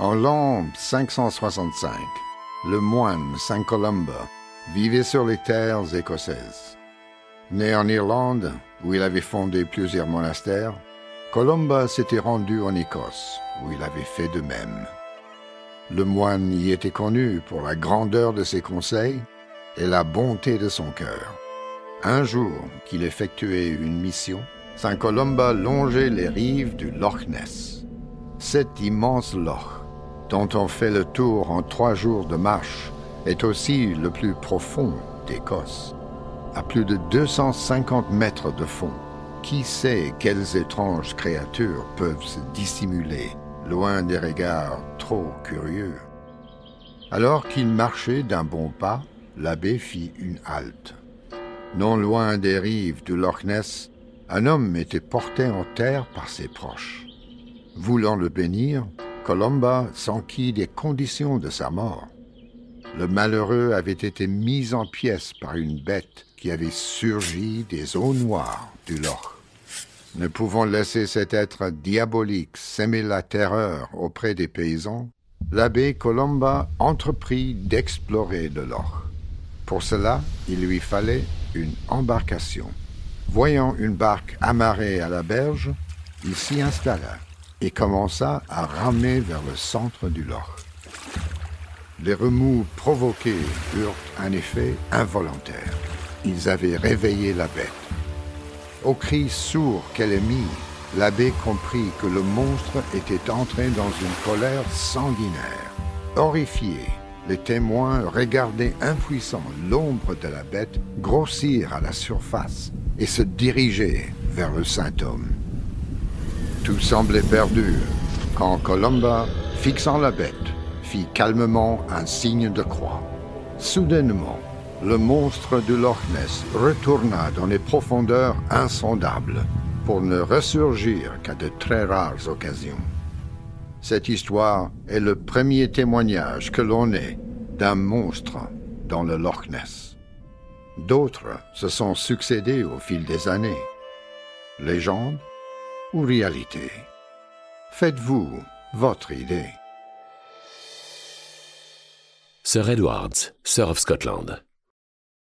En l'an 565, le moine Saint Columba vivait sur les terres écossaises. Né en Irlande, où il avait fondé plusieurs monastères, Columba s'était rendu en Écosse, où il avait fait de même. Le moine y était connu pour la grandeur de ses conseils et la bonté de son cœur. Un jour qu'il effectuait une mission, Saint Columba longeait les rives du Loch Ness. Cet immense loch, dont on fait le tour en trois jours de marche, est aussi le plus profond d'Écosse. À plus de 250 mètres de fond, qui sait quelles étranges créatures peuvent se dissimuler loin des regards trop curieux? Alors qu'il marchait d'un bon pas, l'abbé fit une halte. Non loin des rives du Loch Ness, un homme était porté en terre par ses proches. Voulant le bénir, Colomba s'enquit des conditions de sa mort. Le malheureux avait été mis en pièces par une bête qui avait surgi des eaux noires du Loch. Ne pouvant laisser cet être diabolique s'aimer la terreur auprès des paysans, l'abbé Colomba entreprit d'explorer le Loch. Pour cela, il lui fallait une embarcation. Voyant une barque amarrée à la berge, il s'y installa et commença à ramer vers le centre du Loch. Les remous provoqués eurent un effet involontaire. Ils avaient réveillé la bête. Au cri sourd qu'elle émit, l'abbé comprit que le monstre était entré dans une colère sanguinaire. Horrifié, les témoins regardaient impuissants l'ombre de la bête grossir à la surface et se diriger vers le saint homme. Tout semblait perdu quand Colomba, fixant la bête, fit calmement un signe de croix. Soudainement, le monstre du Loch Ness retourna dans les profondeurs insondables pour ne ressurgir qu'à de très rares occasions. Cette histoire est le premier témoignage que l'on ait d'un monstre dans le Loch Ness. D'autres se sont succédés au fil des années. Légende ou réalité Faites-vous votre idée. Sir Edwards, Sir of Scotland.